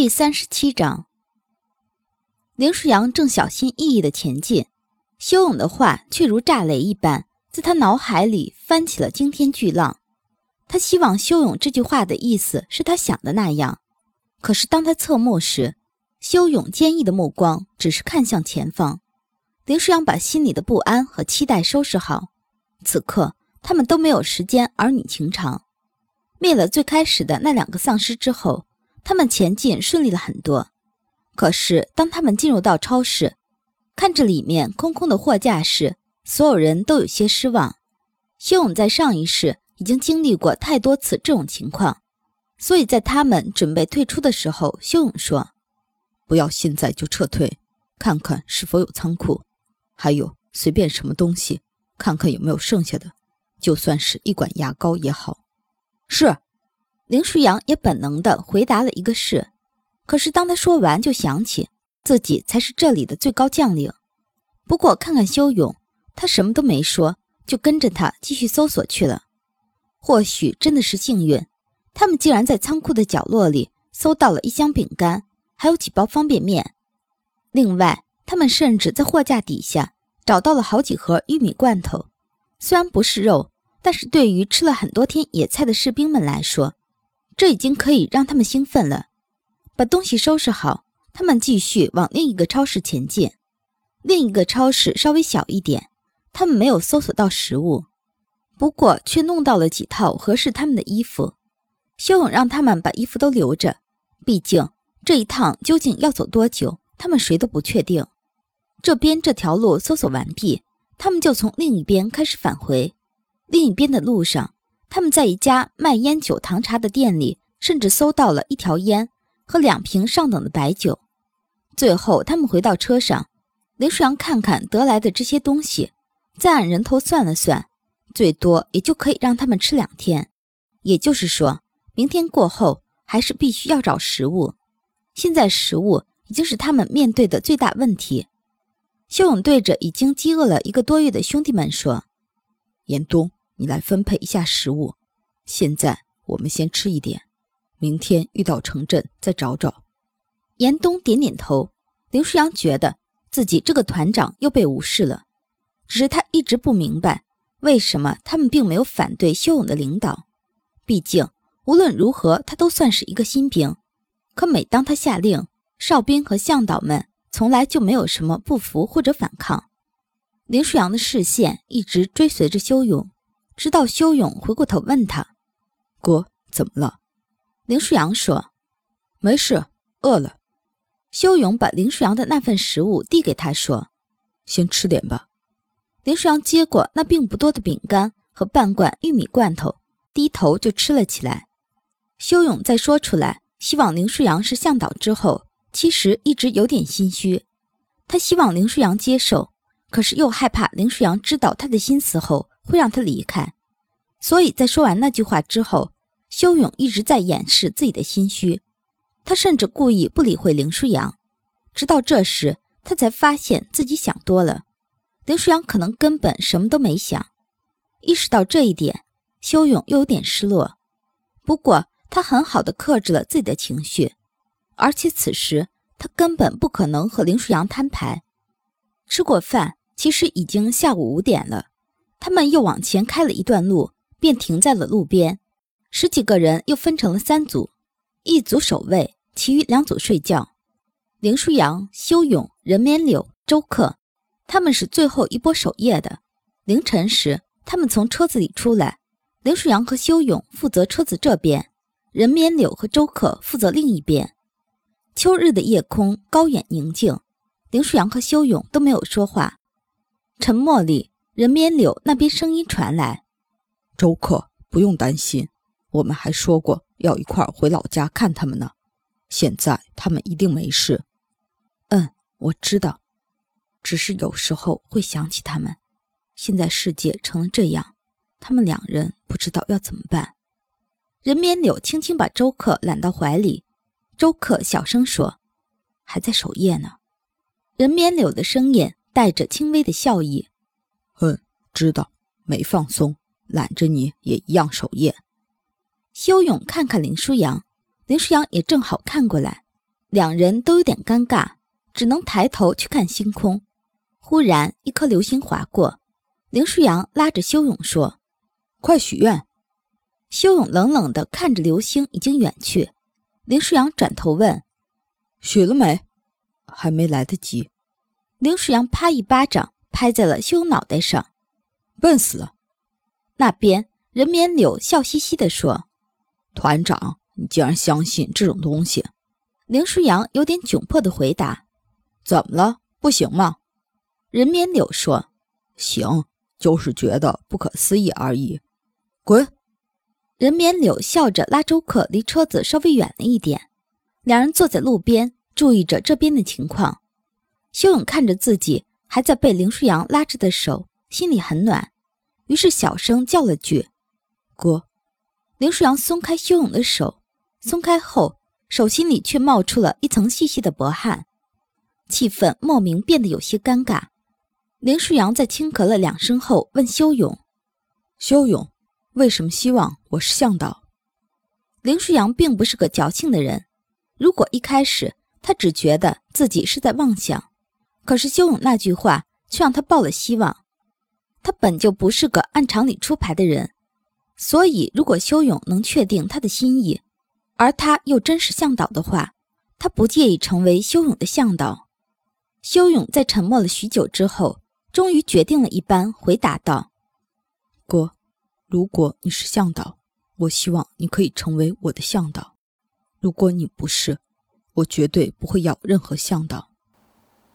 第三十七章，林舒扬正小心翼翼的前进，修勇的话却如炸雷一般，在他脑海里翻起了惊天巨浪。他希望修勇这句话的意思是他想的那样，可是当他侧目时，修勇坚毅的目光只是看向前方。林舒扬把心里的不安和期待收拾好，此刻他们都没有时间儿女情长。灭了最开始的那两个丧尸之后。他们前进顺利了很多，可是当他们进入到超市，看着里面空空的货架时，所有人都有些失望。修勇在上一世已经经历过太多次这种情况，所以在他们准备退出的时候，修勇说：“不要现在就撤退，看看是否有仓库，还有随便什么东西，看看有没有剩下的，就算是一管牙膏也好。”是。林舒扬也本能地回答了一个“是”，可是当他说完，就想起自己才是这里的最高将领。不过看看修勇，他什么都没说，就跟着他继续搜索去了。或许真的是幸运，他们竟然在仓库的角落里搜到了一箱饼干，还有几包方便面。另外，他们甚至在货架底下找到了好几盒玉米罐头。虽然不是肉，但是对于吃了很多天野菜的士兵们来说，这已经可以让他们兴奋了。把东西收拾好，他们继续往另一个超市前进。另一个超市稍微小一点，他们没有搜索到食物，不过却弄到了几套合适他们的衣服。修勇让他们把衣服都留着，毕竟这一趟究竟要走多久，他们谁都不确定。这边这条路搜索完毕，他们就从另一边开始返回。另一边的路上。他们在一家卖烟酒、糖茶的店里，甚至搜到了一条烟和两瓶上等的白酒。最后，他们回到车上，林舒阳看看得来的这些东西，再按人头算了算，最多也就可以让他们吃两天。也就是说，明天过后还是必须要找食物。现在，食物已经是他们面对的最大问题。修勇对着已经饥饿了一个多月的兄弟们说：“严冬。”你来分配一下食物，现在我们先吃一点，明天遇到城镇再找找。严冬点点头。林舒扬觉得自己这个团长又被无视了，只是他一直不明白为什么他们并没有反对修勇的领导。毕竟无论如何，他都算是一个新兵。可每当他下令，哨兵和向导们从来就没有什么不服或者反抗。林舒扬的视线一直追随着修勇。直到修勇回过头问他：“哥，怎么了？”林舒扬说：“没事，饿了。”修勇把林舒扬的那份食物递给他，说：“先吃点吧。”林舒扬接过那并不多的饼干和半罐玉米罐头，低头就吃了起来。修勇在说出来希望林舒扬是向导之后，其实一直有点心虚。他希望林舒扬接受，可是又害怕林舒扬知道他的心思后。会让他离开，所以在说完那句话之后，修勇一直在掩饰自己的心虚。他甚至故意不理会林舒扬，直到这时，他才发现自己想多了。林舒扬可能根本什么都没想。意识到这一点，修勇又有点失落。不过，他很好的克制了自己的情绪，而且此时他根本不可能和林舒扬摊牌。吃过饭，其实已经下午五点了。他们又往前开了一段路，便停在了路边。十几个人又分成了三组，一组守卫，其余两组睡觉。林舒扬、修勇、任绵柳、周克，他们是最后一波守夜的。凌晨时，他们从车子里出来，林舒扬和修勇负责车子这边，任绵柳和周克负责另一边。秋日的夜空高远宁静，林舒扬和修勇都没有说话，沉默里。人面柳那边声音传来：“周克，不用担心，我们还说过要一块儿回老家看他们呢。现在他们一定没事。”“嗯，我知道，只是有时候会想起他们。现在世界成了这样，他们两人不知道要怎么办。”人面柳轻轻把周克揽到怀里，周克小声说：“还在守夜呢。”人面柳的声音带着轻微的笑意。嗯，知道，没放松，揽着你也一样守夜。修勇看看林舒扬，林舒扬也正好看过来，两人都有点尴尬，只能抬头去看星空。忽然，一颗流星划过，林舒扬拉着修勇说：“快许愿。”修勇冷冷地看着流星已经远去。林舒扬转头问：“许了没？”“还没来得及。”林舒阳啪一巴掌拍在了修脑袋上：“笨死了！”那边任绵柳笑嘻嘻地说：“团长，你竟然相信这种东西？”林舒阳有点窘迫地回答：“怎么了？不行吗？”任绵柳说：“行，就是觉得不可思议而已。”滚！任绵柳笑着拉周克离车子稍微远了一点，两人坐在路边，注意着这边的情况。修勇看着自己还在被林舒扬拉着的手，心里很暖。于是小声叫了句：“哥。”林舒扬松开修勇的手，松开后，手心里却冒出了一层细细的薄汗，气氛莫名变得有些尴尬。林舒扬在轻咳了两声后，问修勇：“修勇，为什么希望我是向导？”林舒扬并不是个矫情的人，如果一开始他只觉得自己是在妄想，可是修勇那句话却让他抱了希望。他本就不是个按常理出牌的人，所以如果修勇能确定他的心意，而他又真是向导的话，他不介意成为修勇的向导。修勇在沉默了许久之后，终于决定了一般，回答道：“哥，如果你是向导，我希望你可以成为我的向导；如果你不是，我绝对不会要任何向导。”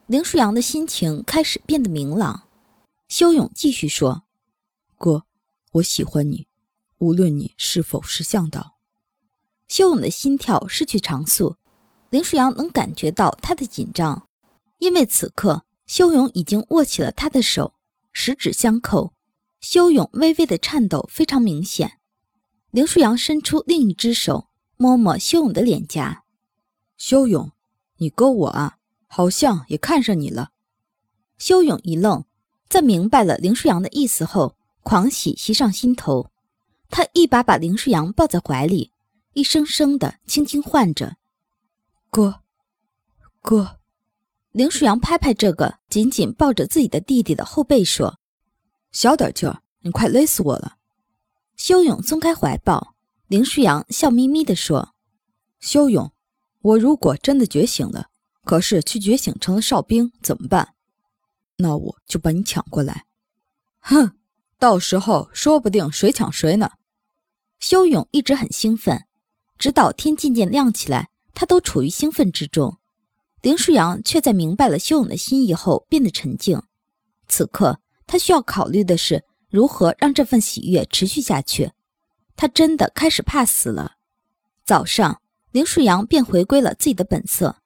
林舒扬的心情开始变得明朗。修勇继续说：“哥，我喜欢你，无论你是否是向导。”修勇的心跳失去常速，林舒扬能感觉到他的紧张，因为此刻修勇已经握起了他的手，十指相扣，修勇微微的颤抖非常明显。林舒扬伸出另一只手，摸摸修勇的脸颊：“修勇，你哥我啊，好像也看上你了。”修勇一愣。在明白了林舒扬的意思后，狂喜袭上心头。他一把把林舒扬抱在怀里，一声声的轻轻唤着：“哥，哥。”林舒扬拍拍这个紧紧抱着自己的弟弟的后背，说：“小点劲儿，你快勒死我了。”修勇松开怀抱，林舒扬笑眯眯地说：“修勇，我如果真的觉醒了，可是去觉醒成了哨兵怎么办？”那我就把你抢过来，哼，到时候说不定谁抢谁呢。修勇一直很兴奋，直到天渐渐亮起来，他都处于兴奋之中。林舒扬却在明白了修勇的心意后变得沉静。此刻他需要考虑的是如何让这份喜悦持续下去。他真的开始怕死了。早上，林舒扬便回归了自己的本色，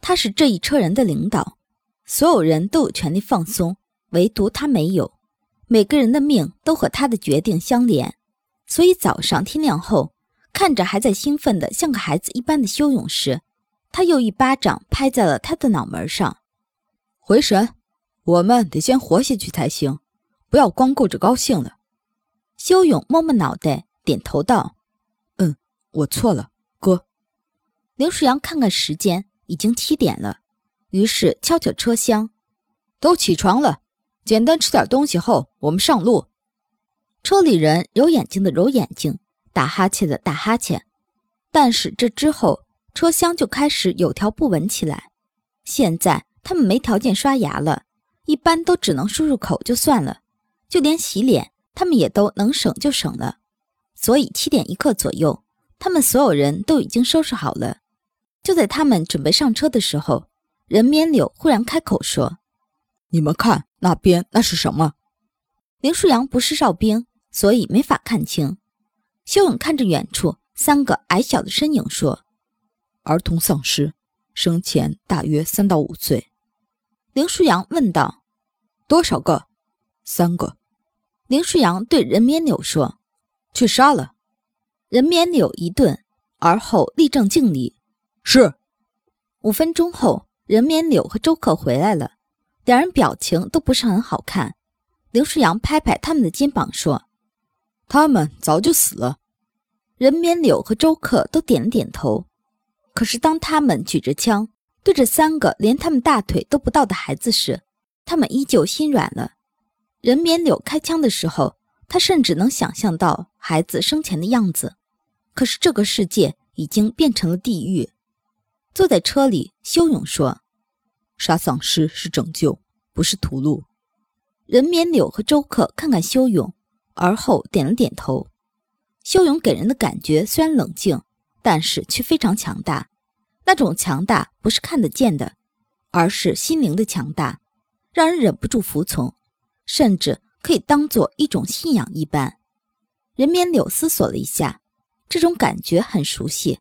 他是这一车人的领导。所有人都有权利放松，唯独他没有。每个人的命都和他的决定相连，所以早上天亮后，看着还在兴奋的像个孩子一般的修勇时，他又一巴掌拍在了他的脑门上。回神，我们得先活下去才行，不要光顾着高兴了。修勇摸摸脑袋，点头道：“嗯，我错了，哥。”林舒阳看看时间，已经七点了。于是敲敲车厢，都起床了，简单吃点东西后，我们上路。车里人揉眼睛的揉眼睛，打哈欠的打哈欠。但是这之后，车厢就开始有条不紊起来。现在他们没条件刷牙了，一般都只能漱漱口就算了，就连洗脸，他们也都能省就省了。所以七点一刻左右，他们所有人都已经收拾好了。就在他们准备上车的时候。任绵柳忽然开口说：“你们看那边，那是什么？”林舒扬不是哨兵，所以没法看清。修勇看着远处三个矮小的身影说：“儿童丧尸，生前大约三到五岁。”林舒扬问道：“多少个？”“三个。”林舒扬对任绵柳说：“去杀了。”任绵柳一顿，而后立正敬礼：“是。”五分钟后。任绵柳和周克回来了，两人表情都不是很好看。刘世阳拍拍他们的肩膀说：“他们早就死了。”任绵柳和周克都点了点头。可是当他们举着枪对着三个连他们大腿都不到的孩子时，他们依旧心软了。任绵柳开枪的时候，他甚至能想象到孩子生前的样子。可是这个世界已经变成了地狱。坐在车里，修勇说：“杀丧尸是拯救，不是屠戮。”任绵柳和周克看看修勇，而后点了点头。修勇给人的感觉虽然冷静，但是却非常强大。那种强大不是看得见的，而是心灵的强大，让人忍不住服从，甚至可以当做一种信仰一般。任绵柳思索了一下，这种感觉很熟悉，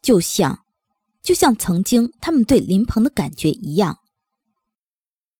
就像，就像曾经他们对林鹏的感觉一样。